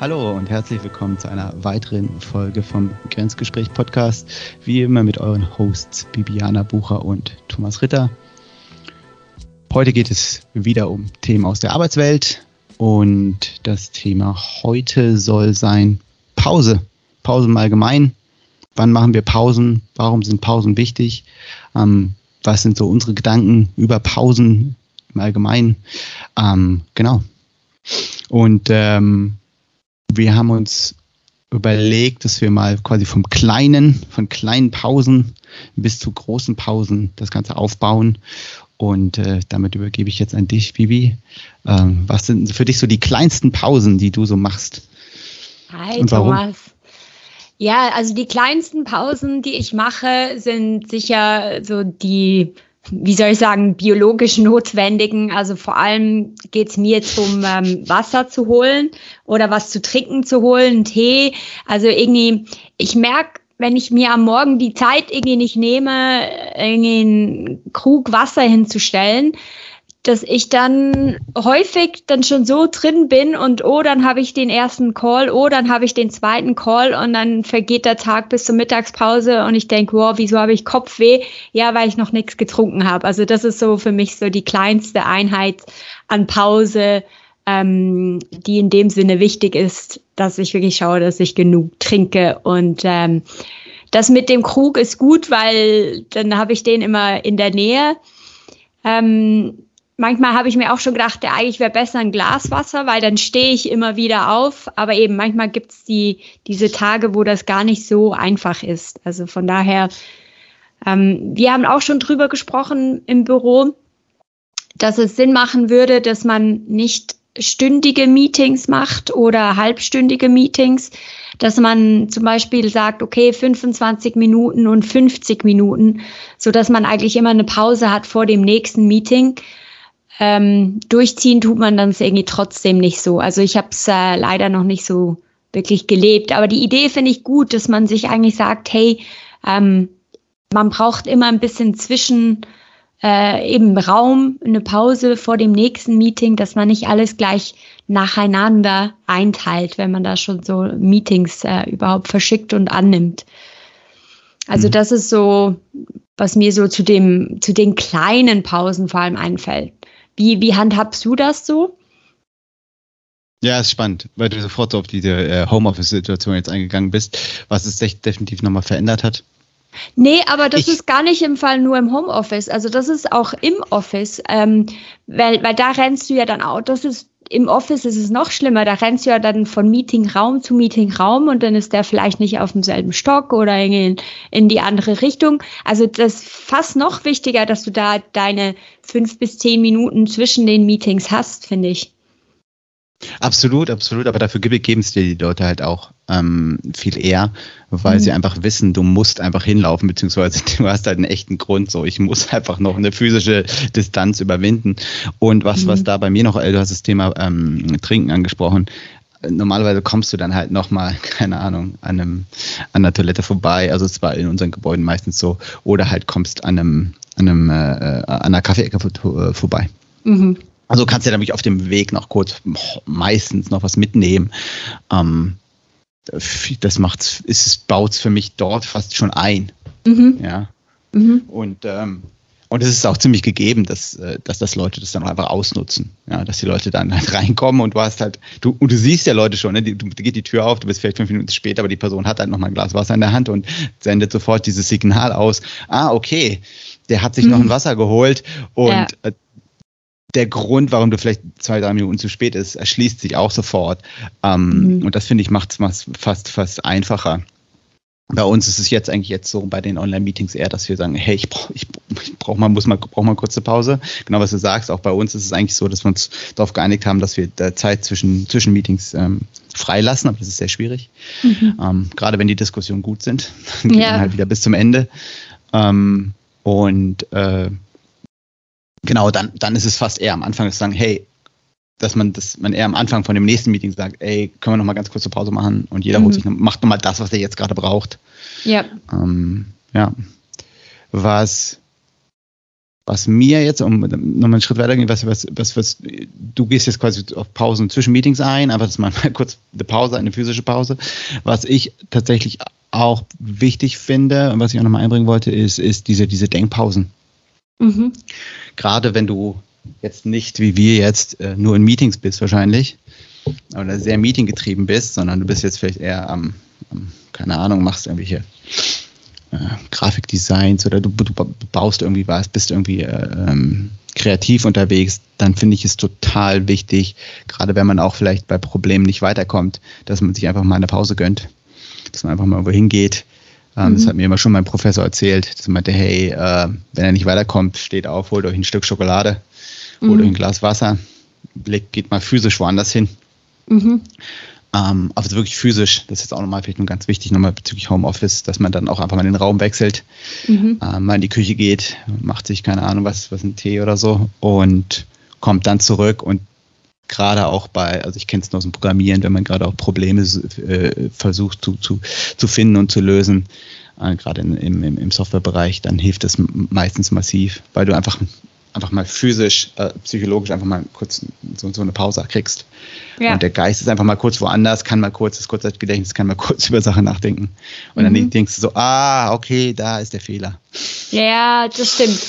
Hallo und herzlich willkommen zu einer weiteren Folge vom Grenzgespräch Podcast. Wie immer mit euren Hosts Bibiana Bucher und Thomas Ritter. Heute geht es wieder um Themen aus der Arbeitswelt und das Thema heute soll sein Pause. Pause im Allgemeinen. Wann machen wir Pausen? Warum sind Pausen wichtig? Ähm, was sind so unsere Gedanken über Pausen im Allgemeinen? Ähm, genau. Und ähm, wir haben uns überlegt, dass wir mal quasi vom kleinen, von kleinen Pausen bis zu großen Pausen das Ganze aufbauen. Und äh, damit übergebe ich jetzt an dich, Bibi. Ähm, was sind für dich so die kleinsten Pausen, die du so machst? Hi, Thomas. Ja, also die kleinsten Pausen, die ich mache, sind sicher so die wie soll ich sagen, biologisch notwendigen. Also vor allem geht es mir jetzt um ähm, Wasser zu holen oder was zu trinken zu holen, Tee. Also irgendwie, ich merke, wenn ich mir am Morgen die Zeit irgendwie nicht nehme, irgendwie einen Krug Wasser hinzustellen, dass ich dann häufig dann schon so drin bin und oh, dann habe ich den ersten Call, oh, dann habe ich den zweiten Call und dann vergeht der Tag bis zur Mittagspause und ich denke, wow, wieso habe ich Kopfweh? Ja, weil ich noch nichts getrunken habe. Also das ist so für mich so die kleinste Einheit an Pause, ähm, die in dem Sinne wichtig ist, dass ich wirklich schaue, dass ich genug trinke und ähm, das mit dem Krug ist gut, weil dann habe ich den immer in der Nähe. Ähm, manchmal habe ich mir auch schon gedacht, ja, eigentlich wäre besser ein Glas Wasser, weil dann stehe ich immer wieder auf. Aber eben manchmal gibt es die, diese Tage, wo das gar nicht so einfach ist. Also von daher, ähm, wir haben auch schon drüber gesprochen im Büro, dass es Sinn machen würde, dass man nicht stündige Meetings macht oder halbstündige Meetings, dass man zum Beispiel sagt, okay, 25 Minuten und 50 Minuten, so dass man eigentlich immer eine Pause hat vor dem nächsten Meeting ähm, durchziehen tut man dann irgendwie trotzdem nicht so. Also ich habe es äh, leider noch nicht so wirklich gelebt. Aber die Idee finde ich gut, dass man sich eigentlich sagt, hey, ähm, man braucht immer ein bisschen zwischen äh, eben Raum, eine Pause vor dem nächsten Meeting, dass man nicht alles gleich nacheinander einteilt, wenn man da schon so Meetings äh, überhaupt verschickt und annimmt. Also mhm. das ist so, was mir so zu dem, zu den kleinen Pausen vor allem einfällt. Wie, wie handhabst du das so? Ja, ist spannend, weil du sofort so auf diese äh, Homeoffice-Situation jetzt eingegangen bist, was es definitiv nochmal verändert hat. Nee, aber das ich, ist gar nicht im Fall nur im Homeoffice. Also das ist auch im Office, ähm, weil, weil da rennst du ja dann auch, das ist im Office ist es noch schlimmer. Da rennst du ja dann von Meetingraum zu Meetingraum und dann ist der vielleicht nicht auf demselben Stock oder in, in die andere Richtung. Also das ist fast noch wichtiger, dass du da deine fünf bis zehn Minuten zwischen den Meetings hast, finde ich. Absolut, absolut, aber dafür geben es dir die Leute halt auch ähm, viel eher, weil mhm. sie einfach wissen, du musst einfach hinlaufen, beziehungsweise du hast halt einen echten Grund, so ich muss einfach noch eine physische Distanz überwinden. Und was, mhm. was da bei mir noch, äh, du hast das Thema ähm, Trinken angesprochen, normalerweise kommst du dann halt nochmal, keine Ahnung, an, einem, an einer Toilette vorbei, also zwar in unseren Gebäuden meistens so, oder halt kommst an einem, an einem, äh, an einer Kaffeeecke vorbei. Mhm. Also kannst du ja nämlich auf dem Weg noch kurz meistens noch was mitnehmen. Ähm, das macht's, ist, baut's für mich dort fast schon ein. Mhm. Ja. Mhm. Und ähm, und es ist auch ziemlich gegeben, dass, äh, dass das Leute das dann auch einfach ausnutzen. Ja, dass die Leute dann halt reinkommen und du hast halt, du, und du siehst ja Leute schon, ne? die, du, geht die Tür auf, du bist vielleicht fünf Minuten später, aber die Person hat halt noch mal ein Glas Wasser in der Hand und sendet sofort dieses Signal aus. Ah, okay, der hat sich mhm. noch ein Wasser geholt und ja. Der Grund, warum du vielleicht zwei, drei Minuten zu spät ist, erschließt sich auch sofort. Ähm, mhm. Und das finde ich macht es fast, fast einfacher. Bei uns ist es jetzt eigentlich jetzt so bei den Online-Meetings eher, dass wir sagen, hey, ich brauche ich, ich brauch mal, muss mal, brauch mal kurze Pause. Genau, was du sagst. Auch bei uns ist es eigentlich so, dass wir uns darauf geeinigt haben, dass wir Zeit zwischen, zwischen Meetings ähm, freilassen, aber das ist sehr schwierig. Mhm. Ähm, gerade wenn die Diskussionen gut sind, dann geht ja. man halt wieder bis zum Ende. Ähm, und äh, genau, dann, dann ist es fast eher am Anfang zu sagen, hey, dass man das, man eher am Anfang von dem nächsten Meeting sagt, ey, können wir noch mal ganz kurze Pause machen und jeder mhm. sich, macht noch mal das, was er jetzt gerade braucht. Ja. Ähm, ja. Was, was mir jetzt, um nochmal einen Schritt weiter gehen, was, was, was, was, du gehst jetzt quasi auf Pausen zwischen Meetings ein, aber das ist mal kurz eine Pause, eine physische Pause. Was ich tatsächlich auch wichtig finde und was ich auch nochmal einbringen wollte, ist, ist diese, diese Denkpausen. Mhm. Gerade wenn du jetzt nicht wie wir jetzt äh, nur in Meetings bist wahrscheinlich oder sehr meetinggetrieben bist, sondern du bist jetzt vielleicht eher am, am keine Ahnung, machst irgendwelche äh, Grafikdesigns oder du, du, baust irgendwie was, bist irgendwie äh, ähm, kreativ unterwegs, dann finde ich es total wichtig, gerade wenn man auch vielleicht bei Problemen nicht weiterkommt, dass man sich einfach mal eine Pause gönnt, dass man einfach mal irgendwo hingeht. Ähm, mhm. Das hat mir immer schon mein Professor erzählt, dass er meinte, hey, äh, wenn er nicht weiterkommt, steht auf, holt euch ein Stück Schokolade, holt mhm. euch ein Glas Wasser, geht mal physisch woanders hin. Mhm. Ähm, also wirklich physisch, das ist jetzt auch nochmal vielleicht nur ganz wichtig, nochmal bezüglich Homeoffice, dass man dann auch einfach mal den Raum wechselt, mhm. äh, mal in die Küche geht, macht sich keine Ahnung was, was ein Tee oder so und kommt dann zurück und gerade auch bei, also ich kenne es nur aus dem Programmieren, wenn man gerade auch Probleme äh, versucht zu, zu, zu finden und zu lösen, äh, gerade im, im, im Softwarebereich, dann hilft das meistens massiv, weil du einfach einfach mal physisch, äh, psychologisch einfach mal kurz so, so eine Pause kriegst. Ja. Und der Geist ist einfach mal kurz woanders, kann mal kurz, das Kurzzeitgedächtnis kann mal kurz über Sachen nachdenken. Und mhm. dann denkst du so, ah, okay, da ist der Fehler. Ja, das stimmt.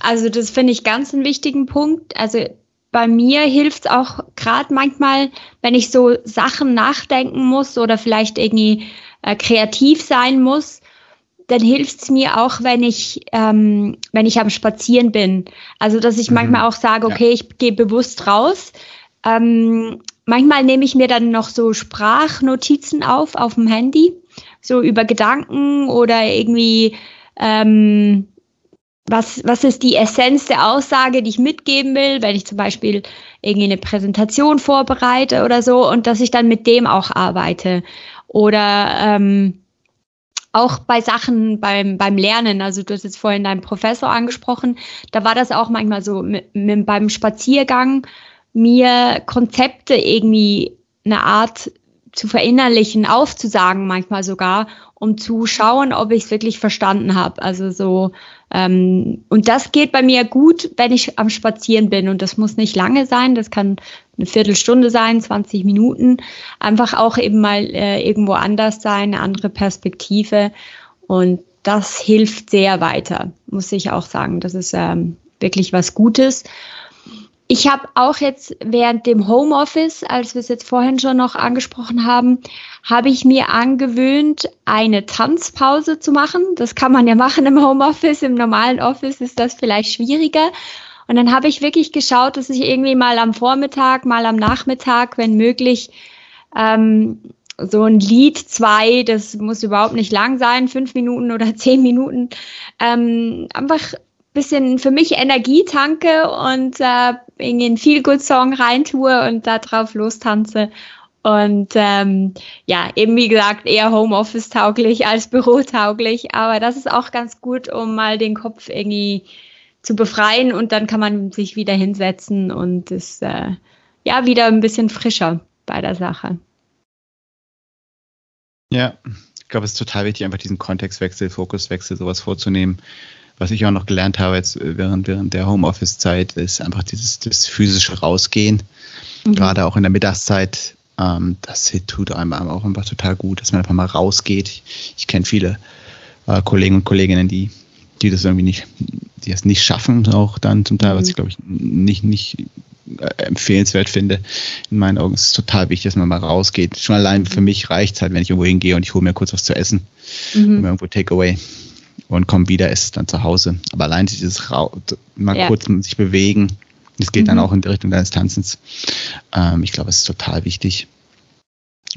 Also das finde ich ganz einen wichtigen Punkt. Also bei mir hilft es auch gerade manchmal, wenn ich so Sachen nachdenken muss oder vielleicht irgendwie äh, kreativ sein muss, dann hilft es mir auch, wenn ich, ähm, wenn ich am Spazieren bin. Also, dass ich mhm. manchmal auch sage, okay, ja. ich gehe bewusst raus. Ähm, manchmal nehme ich mir dann noch so Sprachnotizen auf auf dem Handy, so über Gedanken oder irgendwie, ähm, was, was ist die Essenz der Aussage, die ich mitgeben will, wenn ich zum Beispiel irgendwie eine Präsentation vorbereite oder so und dass ich dann mit dem auch arbeite. Oder ähm, auch bei Sachen beim, beim Lernen, also du hast jetzt vorhin deinen Professor angesprochen, da war das auch manchmal so mit, mit, beim Spaziergang mir Konzepte irgendwie eine Art zu verinnerlichen, aufzusagen manchmal sogar, um zu schauen, ob ich es wirklich verstanden habe. Also so ähm, und das geht bei mir gut, wenn ich am Spazieren bin und das muss nicht lange sein, das kann eine Viertelstunde sein, 20 Minuten, einfach auch eben mal äh, irgendwo anders sein, eine andere Perspektive und das hilft sehr weiter, muss ich auch sagen. Das ist ähm, wirklich was Gutes. Ich habe auch jetzt während dem Homeoffice, als wir es jetzt vorhin schon noch angesprochen haben, habe ich mir angewöhnt, eine Tanzpause zu machen. Das kann man ja machen im Homeoffice. Im normalen Office ist das vielleicht schwieriger. Und dann habe ich wirklich geschaut, dass ich irgendwie mal am Vormittag, mal am Nachmittag, wenn möglich, ähm, so ein Lied zwei, das muss überhaupt nicht lang sein, fünf Minuten oder zehn Minuten, ähm, einfach bisschen für mich Energie tanke und äh, in den Feel Good Song reintue und da drauf lostanze. Und ähm, ja, eben wie gesagt, eher Homeoffice tauglich als Büro tauglich. Aber das ist auch ganz gut, um mal den Kopf irgendwie zu befreien und dann kann man sich wieder hinsetzen und ist äh, ja wieder ein bisschen frischer bei der Sache. Ja, ich glaube, es ist total wichtig, einfach diesen Kontextwechsel, Fokuswechsel, sowas vorzunehmen was ich auch noch gelernt habe jetzt äh, während, während der Homeoffice-Zeit, ist einfach dieses das physische Rausgehen. Mhm. Gerade auch in der Mittagszeit. Ähm, das tut einem auch einfach total gut, dass man einfach mal rausgeht. Ich, ich kenne viele äh, Kollegen und Kolleginnen, die, die das irgendwie nicht, die das nicht schaffen, auch dann zum Teil, mhm. was ich glaube ich nicht, nicht äh, empfehlenswert finde. In meinen Augen ist es total wichtig, dass man mal rausgeht. Schon allein für mich reicht es halt, wenn ich irgendwo hingehe und ich hole mir kurz was zu essen. Mhm. Irgendwo Takeaway und komme wieder, ist es dann zu Hause. Aber allein dieses Ra mal ja. kurz sich bewegen, das geht mhm. dann auch in die Richtung deines Tanzens. Ähm, ich glaube, es ist total wichtig.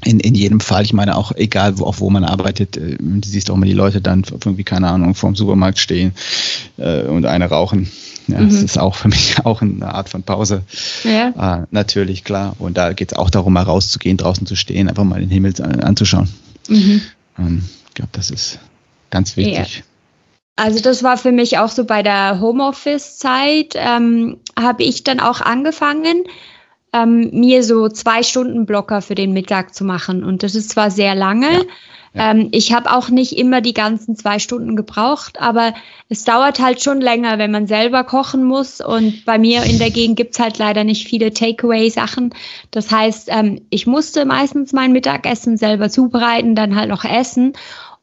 In, in jedem Fall, ich meine auch, egal wo, auch wo man arbeitet, äh, du siehst auch mal die Leute dann irgendwie, keine Ahnung, vorm Supermarkt stehen äh, und eine rauchen. Ja, mhm. Das ist auch für mich auch eine Art von Pause. Ja. Äh, natürlich, klar. Und da geht es auch darum, mal rauszugehen, draußen zu stehen, einfach mal den Himmel anzuschauen. Mhm. Ähm, ich glaube, das ist ganz wichtig. Ja. Also das war für mich auch so bei der Homeoffice-Zeit, ähm, habe ich dann auch angefangen, ähm, mir so zwei Stunden Blocker für den Mittag zu machen. Und das ist zwar sehr lange, Ja. Ähm, ich habe auch nicht immer die ganzen zwei Stunden gebraucht, aber es dauert halt schon länger, wenn man selber kochen muss. Und bei mir in der Gegend gibt's halt leider nicht viele Takeaway-Sachen. Das heißt, ähm, ich musste meistens mein Mittagessen selber zubereiten, dann halt noch essen.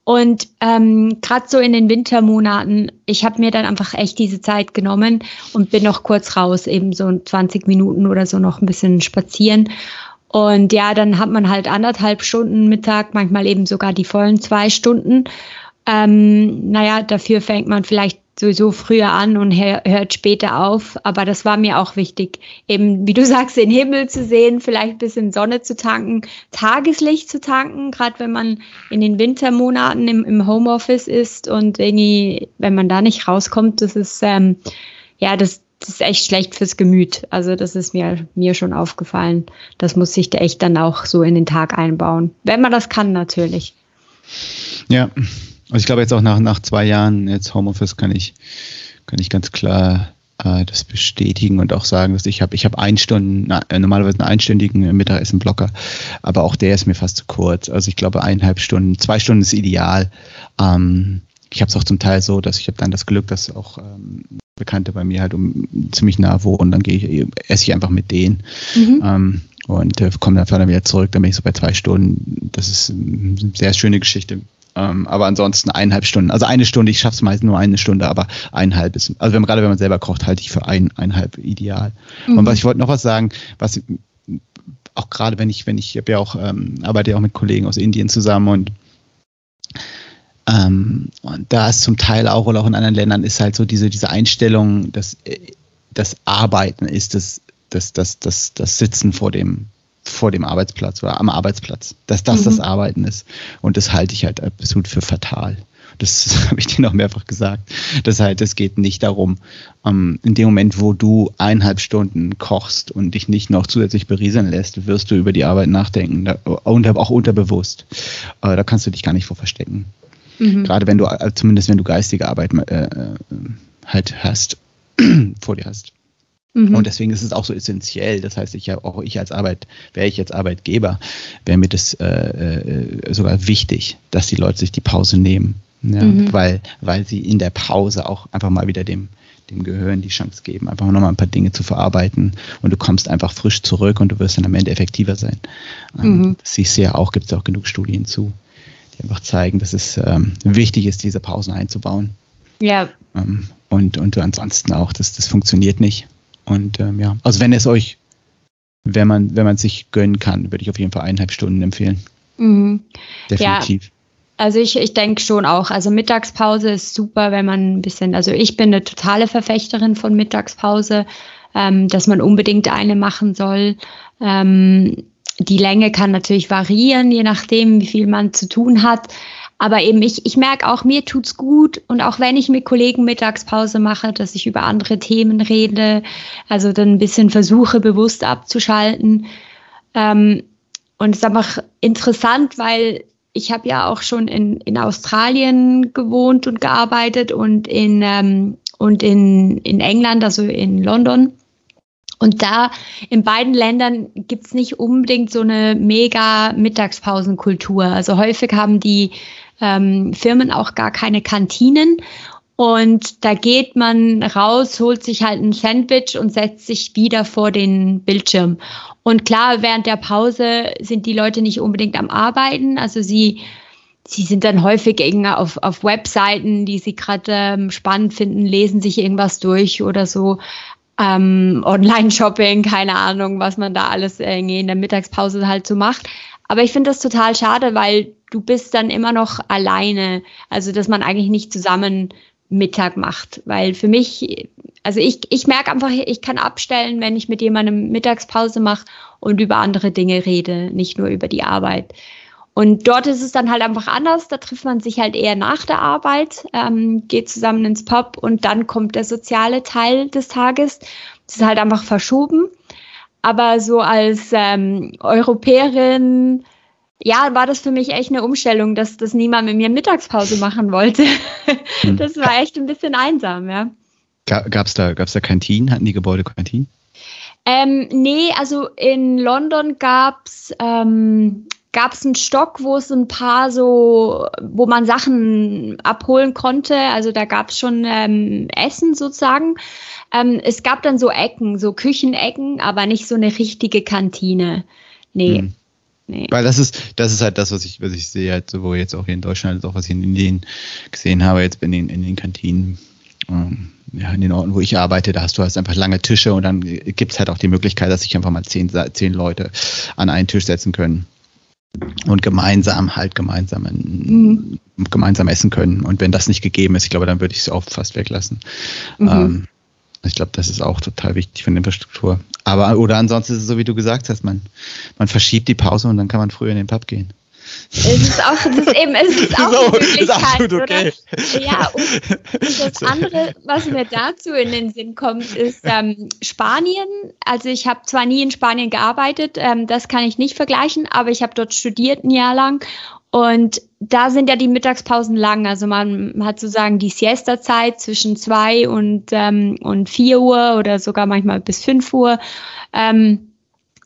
Und ähm, gerade so in den Wintermonaten, ich habe mir dann einfach echt diese Zeit genommen und bin noch kurz raus, eben so 20 Minuten oder so noch ein bisschen spazieren. Und ja, dann hat man halt anderthalb Stunden Mittag, manchmal eben sogar die vollen zwei Stunden. Ähm, naja, dafür fängt man vielleicht sowieso früher an und hört später auf. Aber das war mir auch wichtig, eben, wie du sagst, den Himmel zu sehen, vielleicht ein bisschen Sonne zu tanken, Tageslicht zu tanken, gerade wenn man in den Wintermonaten im, im Homeoffice ist und irgendwie, wenn man da nicht rauskommt, das ist, ähm, ja, das, das ist echt schlecht fürs Gemüt. Also das ist mir, mir schon aufgefallen. Das muss sich da echt dann auch so in den Tag einbauen. Wenn man das kann, natürlich. Ja, also ich glaube jetzt auch nach, nach zwei Jahren jetzt Homeoffice kann ich, kann ich ganz klar äh, das bestätigen und auch sagen, dass ich habe ich habe ein Stunden, äh, normalerweise einen einstündigen Mittagessen-Blocker, aber auch der ist mir fast zu kurz. Also ich glaube eineinhalb Stunden, zwei Stunden ist ideal. Ähm, ich habe es auch zum Teil so, dass ich habe dann das Glück, dass auch ähm, Bekannte bei mir halt um, ziemlich nah wohnen, dann gehe ich, esse ich einfach mit denen. Mhm. Ähm, und äh, komme dann wieder zurück, dann bin ich so bei zwei Stunden. Das ist eine sehr schöne Geschichte. Ähm, aber ansonsten eineinhalb Stunden. Also eine Stunde, ich schaffe es meist nur eine Stunde, aber eineinhalb ist, also wenn, gerade wenn man selber kocht, halte ich für ein, eineinhalb ideal. Mhm. Und was ich wollte noch was sagen, was auch gerade wenn ich, wenn ich, ich habe ja auch, ähm, arbeite ja auch mit Kollegen aus Indien zusammen und ähm, und da ist zum Teil auch oder auch in anderen Ländern ist halt so diese, diese Einstellung, dass das Arbeiten ist das, das, das, das, das Sitzen vor dem, vor dem Arbeitsplatz oder am Arbeitsplatz, dass das mhm. das Arbeiten ist. Und das halte ich halt absolut für fatal. Das habe ich dir noch mehrfach gesagt. Das halt, es geht nicht darum, um, ähm, in dem Moment, wo du eineinhalb Stunden kochst und dich nicht noch zusätzlich berieseln lässt, wirst du über die Arbeit nachdenken, und auch unterbewusst. Äh, da kannst du dich gar nicht vor verstecken. Mhm. Gerade wenn du, äh, zumindest wenn du geistige Arbeit äh, äh halt hast, vor dir hast. Mhm. Und deswegen ist es auch so essentiell. Das heißt, ich auch ich als Arbeit, wäre ich jetzt Arbeitgeber, wäre mir das äh, äh, sogar wichtig, dass die Leute sich die Pause nehmen. Ja? Mhm. Weil, weil sie in der Pause auch einfach mal wieder dem, dem Gehirn die Chance geben, einfach nochmal ein paar Dinge zu verarbeiten und du kommst einfach frisch zurück und du wirst dann am Ende effektiver sein. Ähm, mhm. Das siehst du ja auch, gibt es auch genug Studien zu die einfach zeigen, dass es ähm, wichtig ist, diese Pausen einzubauen. Ja. Ähm, und, und ansonsten auch, das, das funktioniert nicht. Und ähm, ja, also wenn es euch, wenn man, wenn man sich gönnen kann, würde ich auf jeden Fall eineinhalb Stunden empfehlen. Mhm. Definitiv. Ja. Also ich, ich denke schon auch. Also Mittagspause ist super, wenn man ein bisschen, also ich bin eine totale Verfechterin von Mittagspause, ähm, dass man unbedingt eine machen soll. Ähm, die Länge kann natürlich variieren, je nachdem, wie viel man zu tun hat. Aber eben, ich, ich merke auch, mir tut's gut. Und auch wenn ich mit Kollegen Mittagspause mache, dass ich über andere Themen rede, also dann ein bisschen versuche, bewusst abzuschalten. Ähm, und es ist einfach interessant, weil ich habe ja auch schon in, in Australien gewohnt und gearbeitet und in, ähm, und in, in England, also in London. Und da in beiden Ländern gibt's nicht unbedingt so eine mega Mittagspausenkultur. Also häufig haben die ähm, Firmen auch gar keine Kantinen. Und da geht man raus, holt sich halt ein Sandwich und setzt sich wieder vor den Bildschirm. Und klar, während der Pause sind die Leute nicht unbedingt am Arbeiten. Also sie, sie sind dann häufig auf, auf Webseiten, die sie gerade ähm, spannend finden, lesen sich irgendwas durch oder so ähm, Online-Shopping, keine Ahnung, was man da alles irgendwie in der Mittagspause halt so macht. Aber ich finde das total schade, weil du bist dann immer noch alleine. Also, dass man eigentlich nicht zusammen Mittag macht. Weil für mich, also ich, ich merke einfach, ich kann abstellen, wenn ich mit jemandem Mittagspause mache und über andere Dinge rede, nicht nur über die Arbeit. Und dort ist es dann halt einfach anders. Da trifft man sich halt eher nach der Arbeit, ähm, geht zusammen ins Pub und dann kommt der soziale Teil des Tages. Das ist halt einfach verschoben. Aber so als ähm, Europäerin, ja, war das für mich echt eine Umstellung, dass, dass niemand mit mir Mittagspause machen wollte. Hm. das war echt ein bisschen einsam, ja. Gab es da, gab's da Kantinen? Hatten die Gebäude Kantinen? Ähm, nee, also in London gab's ähm, gab es einen Stock, wo es ein paar so, wo man Sachen abholen konnte. Also da gab es schon ähm, Essen sozusagen. Ähm, es gab dann so Ecken, so Küchenecken, aber nicht so eine richtige Kantine. Nee. Hm. Nee. Weil das ist, das ist halt das, was ich, was ich sehe, halt, so, wo jetzt auch hier in Deutschland, auch was ich in Indien gesehen habe, jetzt in den, in den Kantinen, ähm, ja, in den Orten, wo ich arbeite, da hast du halt einfach lange Tische und dann gibt es halt auch die Möglichkeit, dass sich einfach mal zehn, zehn Leute an einen Tisch setzen können und gemeinsam halt gemeinsam, mhm. gemeinsam essen können. Und wenn das nicht gegeben ist, ich glaube, dann würde ich es auch fast weglassen. Mhm. Ähm, ich glaube, das ist auch total wichtig für die Infrastruktur. Aber, oder ansonsten ist es so, wie du gesagt hast, man, man verschiebt die Pause und dann kann man früher in den Pub gehen. Es ist auch, das ist eben, es ist auch eine Möglichkeit, ist okay. oder? Ja, und das andere, was mir dazu in den Sinn kommt, ist ähm, Spanien. Also ich habe zwar nie in Spanien gearbeitet, ähm, das kann ich nicht vergleichen, aber ich habe dort studiert ein Jahr lang und da sind ja die Mittagspausen lang. Also man hat sozusagen die Siesta-Zeit zwischen zwei und, ähm, und vier Uhr oder sogar manchmal bis fünf Uhr. Ähm,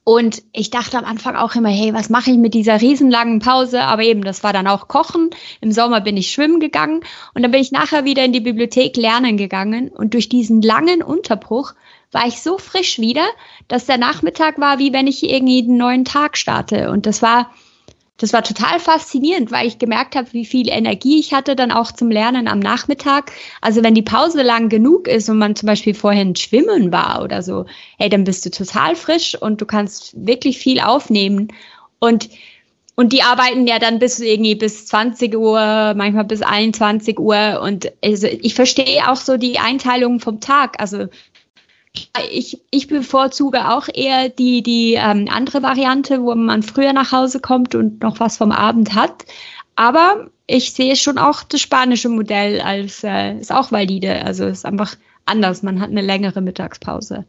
und ich dachte am Anfang auch immer, hey, was mache ich mit dieser riesenlangen Pause? Aber eben, das war dann auch Kochen. Im Sommer bin ich schwimmen gegangen und dann bin ich nachher wieder in die Bibliothek lernen gegangen. Und durch diesen langen Unterbruch war ich so frisch wieder, dass der Nachmittag war, wie wenn ich irgendwie einen neuen Tag starte. Und das war, das war total faszinierend, weil ich gemerkt habe, wie viel Energie ich hatte dann auch zum Lernen am Nachmittag. Also wenn die Pause lang genug ist und man zum Beispiel vorhin schwimmen war oder so, hey, dann bist du total frisch und du kannst wirklich viel aufnehmen. Und und die arbeiten ja dann bis irgendwie bis 20 Uhr, manchmal bis 21 Uhr. Und also ich verstehe auch so die Einteilung vom Tag. Also ich, ich bevorzuge auch eher die, die ähm, andere Variante, wo man früher nach Hause kommt und noch was vom Abend hat. Aber ich sehe schon auch das spanische Modell als äh, ist auch valide. Also ist einfach anders. Man hat eine längere Mittagspause.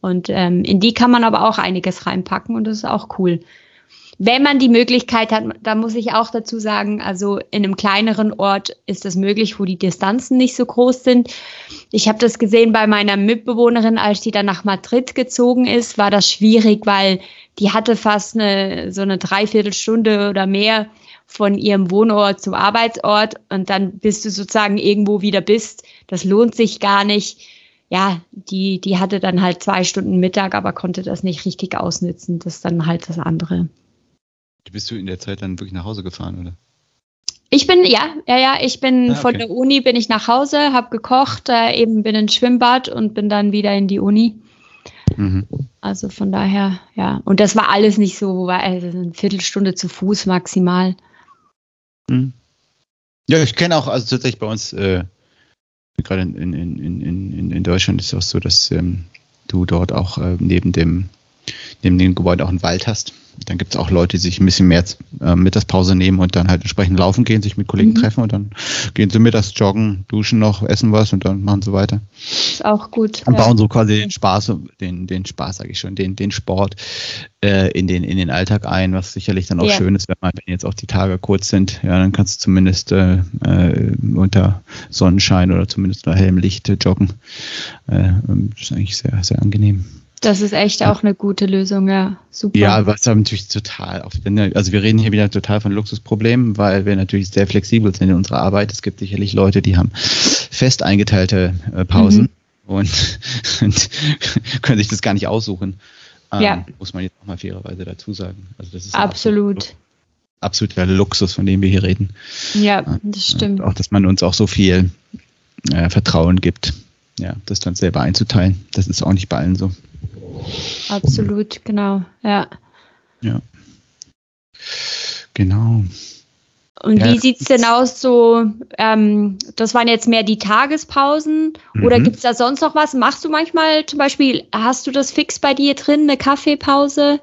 Und ähm, in die kann man aber auch einiges reinpacken und das ist auch cool wenn man die Möglichkeit hat, da muss ich auch dazu sagen, also in einem kleineren Ort ist das möglich, wo die Distanzen nicht so groß sind. Ich habe das gesehen bei meiner Mitbewohnerin, als die dann nach Madrid gezogen ist, war das schwierig, weil die hatte fast eine, so eine Dreiviertelstunde oder mehr von ihrem Wohnort zum Arbeitsort und dann bist du sozusagen irgendwo wieder bist. Das lohnt sich gar nicht. Ja, die, die hatte dann halt zwei Stunden Mittag, aber konnte das nicht richtig ausnützen. Das ist dann halt das andere. Bist du in der Zeit dann wirklich nach Hause gefahren, oder? Ich bin, ja, ja, ja, ich bin ah, okay. von der Uni, bin ich nach Hause, habe gekocht, äh, eben bin ins Schwimmbad und bin dann wieder in die Uni. Mhm. Also von daher, ja. Und das war alles nicht so, war also eine Viertelstunde zu Fuß maximal. Mhm. Ja, ich kenne auch, also tatsächlich bei uns, äh, gerade in, in, in, in, in Deutschland ist es auch so, dass ähm, du dort auch äh, neben dem neben dem Gebäude auch einen Wald hast. Dann gibt es auch Leute, die sich ein bisschen mehr äh, Mittagspause nehmen und dann halt entsprechend laufen gehen, sich mit Kollegen mhm. treffen und dann gehen sie mittags joggen, duschen noch, essen was und dann machen sie weiter. Ist auch gut. Und bauen so quasi den Spaß, den, den Spaß, sage ich schon, den, den Sport äh, in, den, in den Alltag ein, was sicherlich dann auch ja. schön ist, wenn man, wenn jetzt auch die Tage kurz sind, ja, dann kannst du zumindest äh, äh, unter Sonnenschein oder zumindest unter hellem Licht äh, joggen. Äh, das ist eigentlich sehr, sehr angenehm. Das ist echt auch eine gute Lösung, ja. Super. Ja, was natürlich total, also wir reden hier wieder total von Luxusproblemen, weil wir natürlich sehr flexibel sind in unserer Arbeit. Es gibt sicherlich Leute, die haben fest eingeteilte äh, Pausen mhm. und, und, können sich das gar nicht aussuchen. Ähm, ja. Muss man jetzt auch mal fairerweise dazu sagen. Also das ist absolut. absoluter Luxus, von dem wir hier reden. Ja, das stimmt. Und auch, dass man uns auch so viel äh, Vertrauen gibt, ja, das dann selber einzuteilen. Das ist auch nicht bei allen so. Absolut, genau, ja. Ja. Genau. Und ja, wie sieht es denn aus so, ähm, das waren jetzt mehr die Tagespausen mhm. oder gibt es da sonst noch was? Machst du manchmal zum Beispiel, hast du das fix bei dir drin, eine Kaffeepause?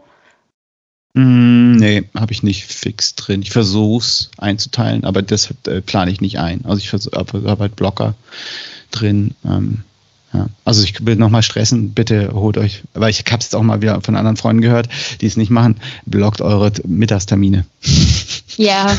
Mm, nee, habe ich nicht fix drin. Ich versuche es einzuteilen, aber das äh, plane ich nicht ein. Also ich habe halt Blocker drin. Ähm, ja. Also ich will nochmal stressen, bitte holt euch, weil ich habe es jetzt auch mal wieder von anderen Freunden gehört, die es nicht machen, blockt eure Mittagstermine. Ja.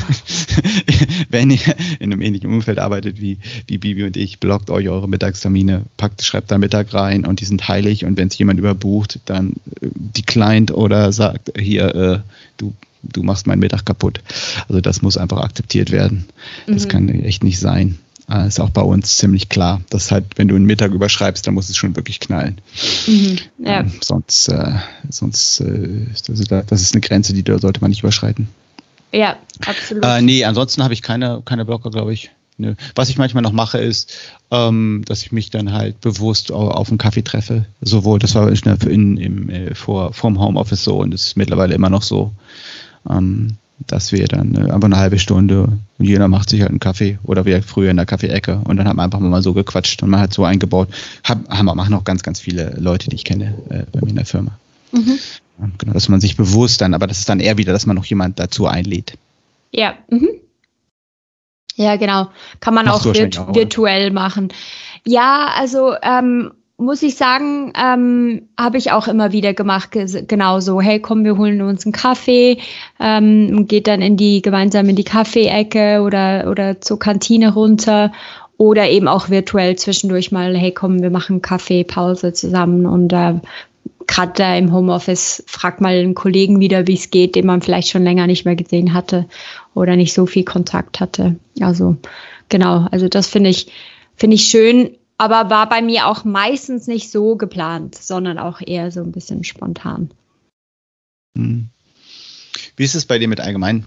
Wenn ihr in einem ähnlichen Umfeld arbeitet wie, wie Bibi und ich, blockt euch eure Mittagstermine, packt, schreibt da Mittag rein und die sind heilig und wenn es jemand überbucht, dann äh, die Client oder sagt, hier, äh, du du machst meinen Mittag kaputt. Also das muss einfach akzeptiert werden. Das mhm. kann echt nicht sein. Das ist auch bei uns ziemlich klar. dass halt, wenn du einen Mittag überschreibst, dann muss es schon wirklich knallen. Mhm, ja. ähm, sonst, äh, sonst äh, das, ist, das ist eine Grenze, die sollte man nicht überschreiten. Ja, absolut. Äh, nee, ansonsten habe ich keine, keine Blocker, glaube ich. Nö. Was ich manchmal noch mache, ist, ähm, dass ich mich dann halt bewusst auf einen Kaffee treffe. Sowohl, das war in, im, äh, vor, vorm Homeoffice so und das ist mittlerweile immer noch so, ähm, dass wir dann äh, einfach eine halbe Stunde und jeder macht sich halt einen Kaffee oder wie früher in der Kaffeeecke und dann haben wir einfach mal so gequatscht und man hat so eingebaut. Hab, haben, machen auch ganz, ganz viele Leute, die ich kenne äh, bei mir in der Firma. Mhm. Genau, dass man sich bewusst dann, aber das ist dann eher wieder, dass man noch jemand dazu einlädt. Ja, mhm. Ja, genau. Kann man Machst auch, virt auch virtuell machen. Ja, also ähm, muss ich sagen, ähm, habe ich auch immer wieder gemacht, genauso, hey komm, wir holen uns einen Kaffee, ähm, geht dann in die gemeinsam in die Kaffeeecke oder, oder zur Kantine runter oder eben auch virtuell zwischendurch mal, hey komm, wir machen Kaffeepause zusammen und äh, gerade äh, im Homeoffice fragt mal einen Kollegen wieder, wie es geht, den man vielleicht schon länger nicht mehr gesehen hatte oder nicht so viel Kontakt hatte. Also genau, also das finde ich, finde ich schön, aber war bei mir auch meistens nicht so geplant, sondern auch eher so ein bisschen spontan. Hm. Wie ist es bei dir mit allgemein?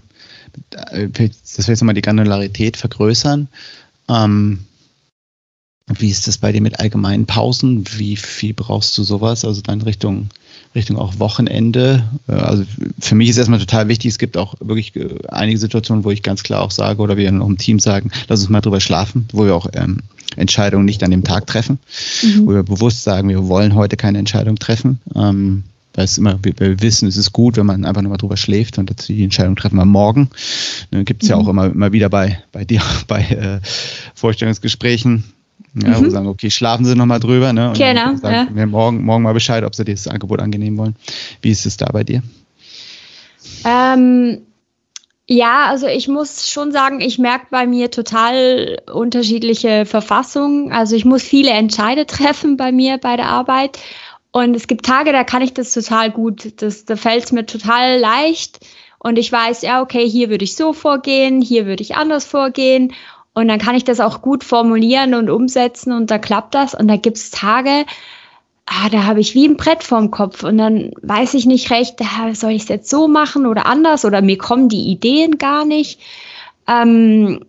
Äh, das wir jetzt nochmal die Granularität vergrößern. Ähm, wie ist das bei dir mit allgemeinen Pausen? Wie viel brauchst du sowas? Also dann Richtung, Richtung auch Wochenende. Äh, also für mich ist erstmal total wichtig, es gibt auch wirklich äh, einige Situationen, wo ich ganz klar auch sage oder wir noch im Team sagen, lass uns mal drüber schlafen, wo wir auch ähm, Entscheidungen nicht an dem Tag treffen, mhm. wo wir bewusst sagen, wir wollen heute keine Entscheidung treffen. Ähm, weil es immer, wir, wir, wissen, es ist gut, wenn man einfach nur mal drüber schläft und die Entscheidung treffen wir morgen. Dann gibt es mhm. ja auch immer, immer wieder bei, bei dir, bei äh, Vorstellungsgesprächen, ja, mhm. wo sagen, okay, schlafen Sie nochmal drüber, ne? Und genau. Sagen ja. mir morgen, morgen mal Bescheid, ob Sie dieses Angebot angenehm wollen. Wie ist es da bei dir? Ähm, ja, also ich muss schon sagen, ich merke bei mir total unterschiedliche Verfassungen. Also ich muss viele Entscheide treffen bei mir bei der Arbeit. Und es gibt Tage, da kann ich das total gut. Das, da fällt es mir total leicht. Und ich weiß, ja, okay, hier würde ich so vorgehen, hier würde ich anders vorgehen. Und dann kann ich das auch gut formulieren und umsetzen und da klappt das. Und da gibt es Tage, ah, da habe ich wie ein Brett vorm Kopf und dann weiß ich nicht recht, soll ich es jetzt so machen oder anders oder mir kommen die Ideen gar nicht. Ähm,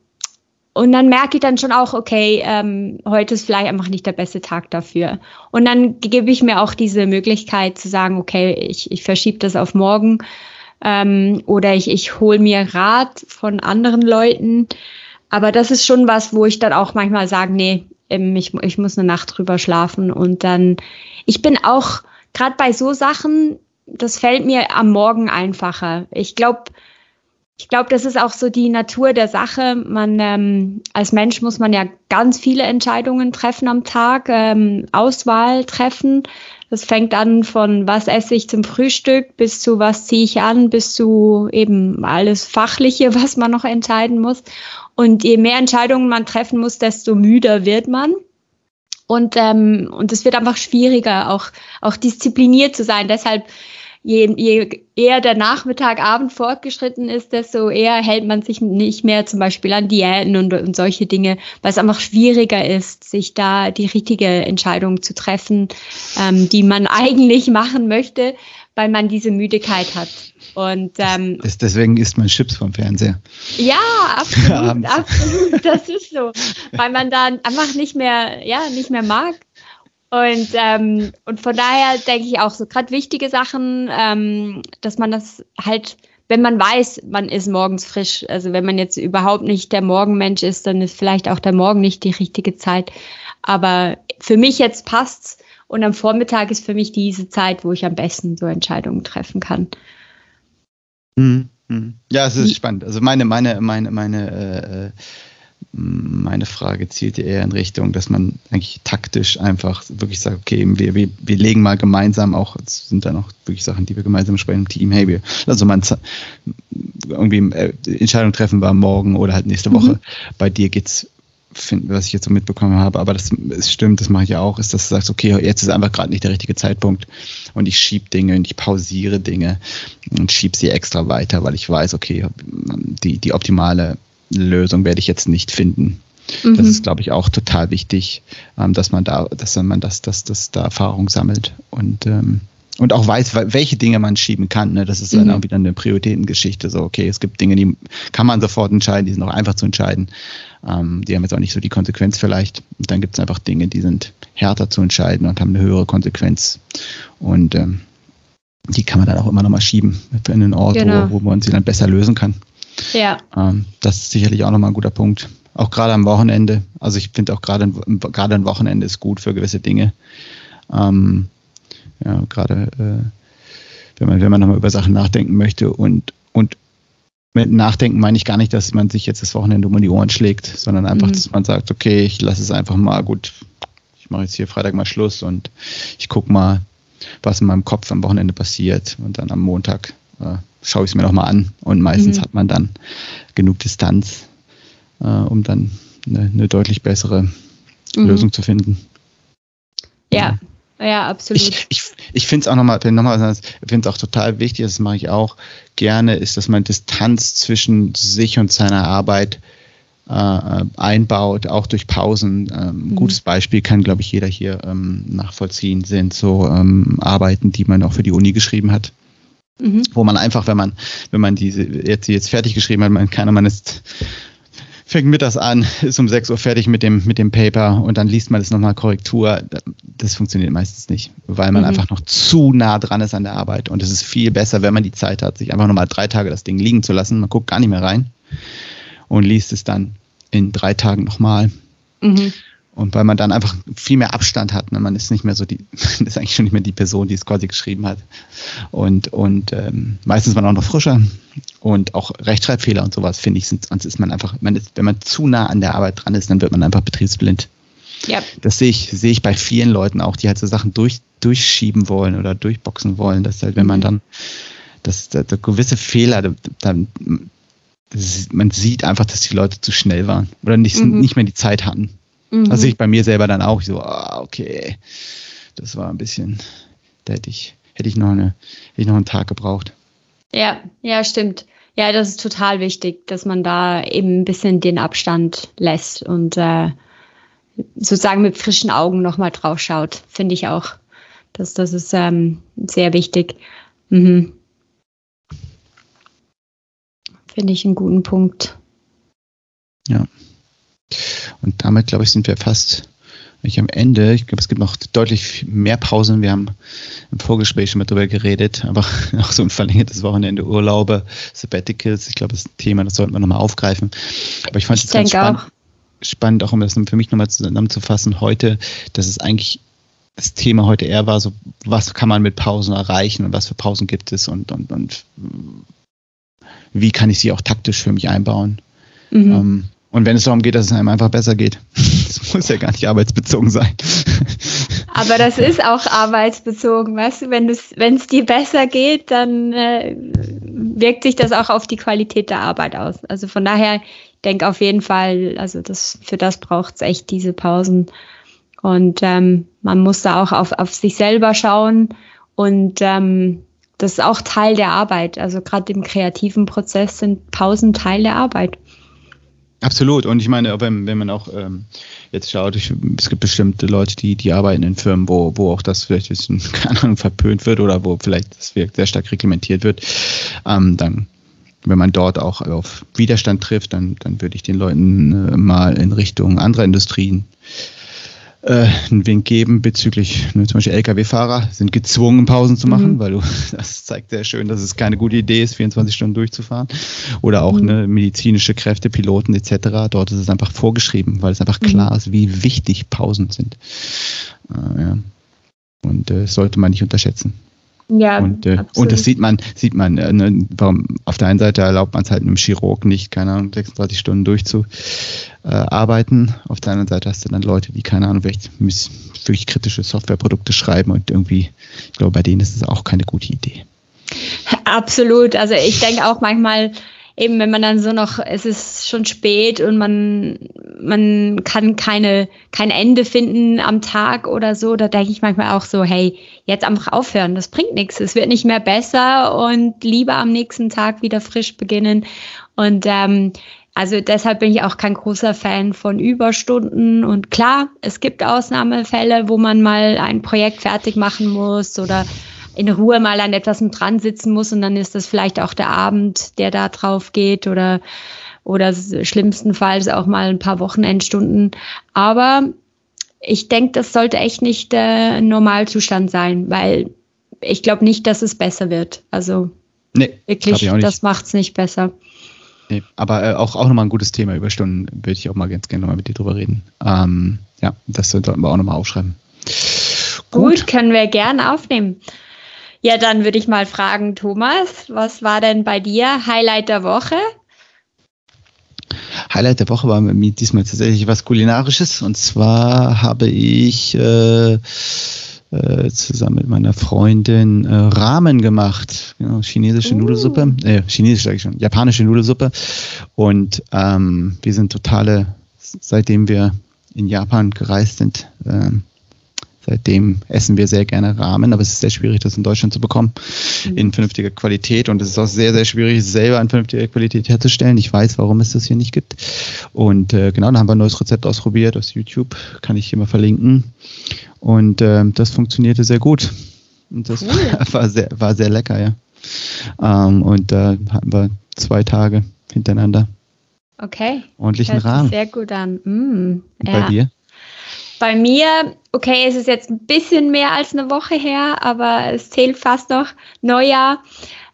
und dann merke ich dann schon auch, okay, ähm, heute ist vielleicht einfach nicht der beste Tag dafür. Und dann gebe ich mir auch diese Möglichkeit zu sagen, okay, ich, ich verschiebe das auf morgen ähm, oder ich, ich hole mir Rat von anderen Leuten. Aber das ist schon was, wo ich dann auch manchmal sage, nee, ich, ich muss eine Nacht drüber schlafen. Und dann, ich bin auch, gerade bei so Sachen, das fällt mir am Morgen einfacher. Ich glaube, ich glaube, das ist auch so die Natur der Sache. Man ähm, als Mensch muss man ja ganz viele Entscheidungen treffen am Tag, ähm, Auswahl treffen. Das fängt an von was esse ich zum Frühstück bis zu was ziehe ich an, bis zu eben alles Fachliche, was man noch entscheiden muss. Und je mehr Entscheidungen man treffen muss, desto müder wird man. Und, ähm, und es wird einfach schwieriger, auch, auch diszipliniert zu sein. Deshalb, je, je eher der Nachmittag, Abend fortgeschritten ist, desto eher hält man sich nicht mehr zum Beispiel an Diäten und, und solche Dinge, weil es einfach schwieriger ist, sich da die richtige Entscheidung zu treffen, ähm, die man eigentlich machen möchte, weil man diese Müdigkeit hat. Und ähm, das, deswegen isst man Chips vom Fernseher. Ja, absolut, absolut. Das ist so, weil man dann einfach nicht mehr, ja, nicht mehr mag. Und ähm, und von daher denke ich auch so gerade wichtige Sachen, ähm, dass man das halt, wenn man weiß, man ist morgens frisch. Also wenn man jetzt überhaupt nicht der Morgenmensch ist, dann ist vielleicht auch der Morgen nicht die richtige Zeit. Aber für mich jetzt passt's. Und am Vormittag ist für mich diese Zeit, wo ich am besten so Entscheidungen treffen kann. Mhm. Mhm. Ja, es ist spannend. Also meine, meine, meine, meine, äh, äh, meine Frage zielt eher in Richtung, dass man eigentlich taktisch einfach wirklich sagt, okay, wir, wir, wir legen mal gemeinsam auch, es sind dann auch wirklich Sachen, die wir gemeinsam sprechen im Team, hey, wir, also man irgendwie äh, Entscheidung treffen wir morgen oder halt nächste Woche. Mhm. Bei dir geht's finden, was ich jetzt so mitbekommen habe, aber das, das stimmt, das mache ich auch, ist, dass du sagst, okay, jetzt ist einfach gerade nicht der richtige Zeitpunkt und ich schiebe Dinge und ich pausiere Dinge und schiebe sie extra weiter, weil ich weiß, okay, die, die optimale Lösung werde ich jetzt nicht finden. Mhm. Das ist, glaube ich, auch total wichtig, ähm, dass man da, dass man das, dass das da Erfahrung sammelt und ähm, und auch weiß, welche Dinge man schieben kann. Ne? Das ist dann mhm. auch wieder eine Prioritätengeschichte. So, okay, es gibt Dinge, die kann man sofort entscheiden, die sind auch einfach zu entscheiden. Ähm, die haben jetzt auch nicht so die Konsequenz vielleicht. Und dann gibt es einfach Dinge, die sind härter zu entscheiden und haben eine höhere Konsequenz. Und ähm, die kann man dann auch immer nochmal schieben in einen Ort, genau. wo, wo man sie dann besser lösen kann. Ja. Ähm, das ist sicherlich auch nochmal ein guter Punkt. Auch gerade am Wochenende. Also ich finde auch gerade gerade ein Wochenende ist gut für gewisse Dinge. Ähm, ja, gerade äh, wenn man, wenn man nochmal über Sachen nachdenken möchte und, und mit Nachdenken meine ich gar nicht, dass man sich jetzt das Wochenende um die Ohren schlägt, sondern einfach, mhm. dass man sagt, okay, ich lasse es einfach mal gut. Ich mache jetzt hier Freitag mal Schluss und ich gucke mal, was in meinem Kopf am Wochenende passiert. Und dann am Montag äh, schaue ich es mir nochmal an. Und meistens mhm. hat man dann genug Distanz, äh, um dann eine, eine deutlich bessere mhm. Lösung zu finden. Ja, ja, absolut. Ich, ich, ich finde es auch nochmal, nochmal ich finde es auch total wichtig, das mache ich auch gerne, ist, dass man Distanz zwischen sich und seiner Arbeit äh, einbaut, auch durch Pausen. Ähm, mhm. Gutes Beispiel kann, glaube ich, jeder hier ähm, nachvollziehen, sind so ähm, Arbeiten, die man auch für die Uni geschrieben hat. Mhm. Wo man einfach, wenn man, wenn man diese jetzt, jetzt fertig geschrieben hat, man keiner, man ist fängt mittags an, ist um 6 Uhr fertig mit dem, mit dem Paper und dann liest man das nochmal Korrektur. Das funktioniert meistens nicht, weil man mhm. einfach noch zu nah dran ist an der Arbeit. Und es ist viel besser, wenn man die Zeit hat, sich einfach nochmal drei Tage das Ding liegen zu lassen. Man guckt gar nicht mehr rein und liest es dann in drei Tagen nochmal. Mhm. Und weil man dann einfach viel mehr Abstand hat. Ne? Man ist nicht mehr so die, ist eigentlich schon nicht mehr die Person, die es quasi geschrieben hat. Und, und ähm, meistens ist man auch noch frischer. Und auch Rechtschreibfehler und sowas, finde ich, sind, sonst ist man einfach, man ist, wenn man zu nah an der Arbeit dran ist, dann wird man einfach betriebsblind. Ja. Das sehe ich, sehe ich bei vielen Leuten auch, die halt so Sachen durch, durchschieben wollen oder durchboxen wollen, dass halt, wenn man mhm. dann, dass, dass, dass gewisse Fehler, dann, man sieht einfach, dass die Leute zu schnell waren oder nicht, mhm. nicht mehr die Zeit hatten. Mhm. Also ich bei mir selber dann auch so, ah, okay, das war ein bisschen, da hätte ich, hätte ich noch eine, hätte ich noch einen Tag gebraucht. Ja, ja, stimmt. Ja, das ist total wichtig, dass man da eben ein bisschen den Abstand lässt und äh, sozusagen mit frischen Augen nochmal drauf schaut, finde ich auch. Das, das ist ähm, sehr wichtig. Mhm. Finde ich einen guten Punkt. Ja. Und damit, glaube ich, sind wir fast ich am Ende. Ich glaube, es gibt noch deutlich mehr Pausen. Wir haben im Vorgespräch schon mal darüber geredet, aber auch so ein verlängertes Wochenende, Urlaube, Sabbaticals. Ich glaube, das ist ein Thema, das sollten wir nochmal aufgreifen. Aber ich fand es ganz spannend, auch. spannend, auch um das für mich nochmal zusammenzufassen heute, dass es eigentlich das Thema heute eher war, so was kann man mit Pausen erreichen und was für Pausen gibt es und, und, und wie kann ich sie auch taktisch für mich einbauen. Mhm. Ähm, und wenn es darum geht, dass es einem einfach besser geht. Das muss ja gar nicht arbeitsbezogen sein. Aber das ist auch arbeitsbezogen, weißt du? Wenn es, dir besser geht, dann äh, wirkt sich das auch auf die Qualität der Arbeit aus. Also von daher, ich denke auf jeden Fall, also das, für das braucht es echt diese Pausen. Und ähm, man muss da auch auf, auf sich selber schauen. Und ähm, das ist auch Teil der Arbeit. Also gerade im kreativen Prozess sind Pausen Teil der Arbeit. Absolut. Und ich meine, wenn, wenn man auch ähm, jetzt schaut, ich, es gibt bestimmte Leute, die, die arbeiten in Firmen, wo, wo auch das vielleicht ein bisschen, keine Ahnung, verpönt wird oder wo vielleicht das sehr stark reglementiert wird, ähm, dann wenn man dort auch auf Widerstand trifft, dann, dann würde ich den Leuten äh, mal in Richtung anderer Industrien äh, einen Wink geben bezüglich ne, zum Beispiel Lkw-Fahrer sind gezwungen, Pausen zu machen, mhm. weil du, das zeigt sehr schön, dass es keine gute Idee ist, 24 Stunden durchzufahren. Oder auch mhm. ne, medizinische Kräfte, Piloten etc. Dort ist es einfach vorgeschrieben, weil es einfach mhm. klar ist, wie wichtig Pausen sind. Äh, ja. Und äh, sollte man nicht unterschätzen. Ja, und, äh, und das sieht man, sieht man, äh, ne, warum, auf der einen Seite erlaubt man es halt einem Chirurg nicht, keine Ahnung, 36 Stunden durchzuarbeiten. Äh, auf der anderen Seite hast du dann Leute, die, keine Ahnung, wirklich, wirklich kritische Softwareprodukte schreiben und irgendwie, ich glaube, bei denen ist es auch keine gute Idee. Absolut. Also ich denke auch manchmal, eben, wenn man dann so noch, es ist schon spät und man, man kann keine, kein Ende finden am Tag oder so, da denke ich manchmal auch so, hey, jetzt einfach aufhören, das bringt nichts, es wird nicht mehr besser und lieber am nächsten Tag wieder frisch beginnen. Und ähm, also deshalb bin ich auch kein großer Fan von Überstunden. Und klar, es gibt Ausnahmefälle, wo man mal ein Projekt fertig machen muss oder in Ruhe mal an etwas dran sitzen muss und dann ist das vielleicht auch der Abend, der da drauf geht oder, oder schlimmstenfalls auch mal ein paar Wochenendstunden. Aber ich denke, das sollte echt nicht der Normalzustand sein, weil ich glaube nicht, dass es besser wird. Also nee, wirklich, das macht es nicht besser. Nee, aber äh, auch, auch nochmal ein gutes Thema über Stunden, würde ich auch mal ganz gerne nochmal mit dir drüber reden. Ähm, ja, das sollten wir auch nochmal aufschreiben. Gut. Gut, können wir gerne aufnehmen. Ja, dann würde ich mal fragen, Thomas, was war denn bei dir Highlight der Woche? Highlight der Woche war bei mir diesmal tatsächlich was Kulinarisches. Und zwar habe ich äh, äh, zusammen mit meiner Freundin äh, Ramen gemacht. Genau, chinesische uh. Nudelsuppe. Äh, chinesisch sage ich schon, japanische Nudelsuppe. Und ähm, wir sind totale, seitdem wir in Japan gereist sind, ähm, Seitdem essen wir sehr gerne Ramen, aber es ist sehr schwierig, das in Deutschland zu bekommen mhm. in vernünftiger Qualität. Und es ist auch sehr, sehr schwierig, es selber in vernünftiger Qualität herzustellen. Ich weiß, warum es das hier nicht gibt. Und äh, genau, da haben wir ein neues Rezept ausprobiert aus YouTube, kann ich hier mal verlinken. Und äh, das funktionierte sehr gut. Und das cool. war, sehr, war sehr lecker, ja. Ähm, und da äh, hatten wir zwei Tage hintereinander. Okay. Ordentlichen Rahmen. Sehr gut an. Mm, ja. Bei dir? Bei mir, okay, es ist jetzt ein bisschen mehr als eine Woche her, aber es zählt fast noch Neujahr.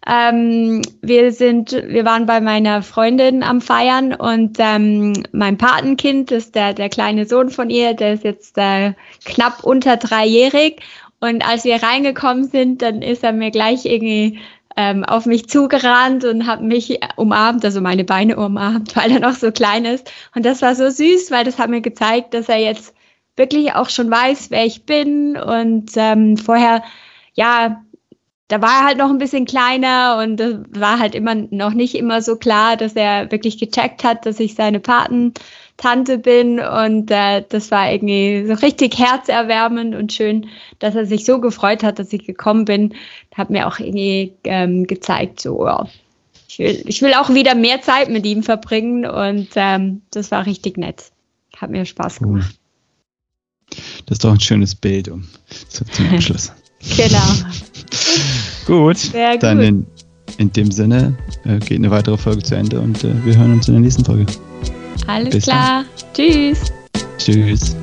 Ähm, wir sind, wir waren bei meiner Freundin am Feiern und ähm, mein Patenkind ist der, der kleine Sohn von ihr, der ist jetzt äh, knapp unter dreijährig. Und als wir reingekommen sind, dann ist er mir gleich irgendwie ähm, auf mich zugerannt und hat mich umarmt, also meine Beine umarmt, weil er noch so klein ist. Und das war so süß, weil das hat mir gezeigt, dass er jetzt wirklich auch schon weiß, wer ich bin. Und ähm, vorher, ja, da war er halt noch ein bisschen kleiner und das war halt immer noch nicht immer so klar, dass er wirklich gecheckt hat, dass ich seine Patentante bin. Und äh, das war irgendwie so richtig herzerwärmend und schön, dass er sich so gefreut hat, dass ich gekommen bin. Hat mir auch irgendwie ähm, gezeigt, so, ja, ich will, ich will auch wieder mehr Zeit mit ihm verbringen und ähm, das war richtig nett. Hat mir Spaß gemacht. Das ist doch ein schönes Bild um, zum Abschluss. genau. gut, Sehr dann gut. In, in dem Sinne äh, geht eine weitere Folge zu Ende und äh, wir hören uns in der nächsten Folge. Alles Bis klar. Dann. Tschüss. Tschüss.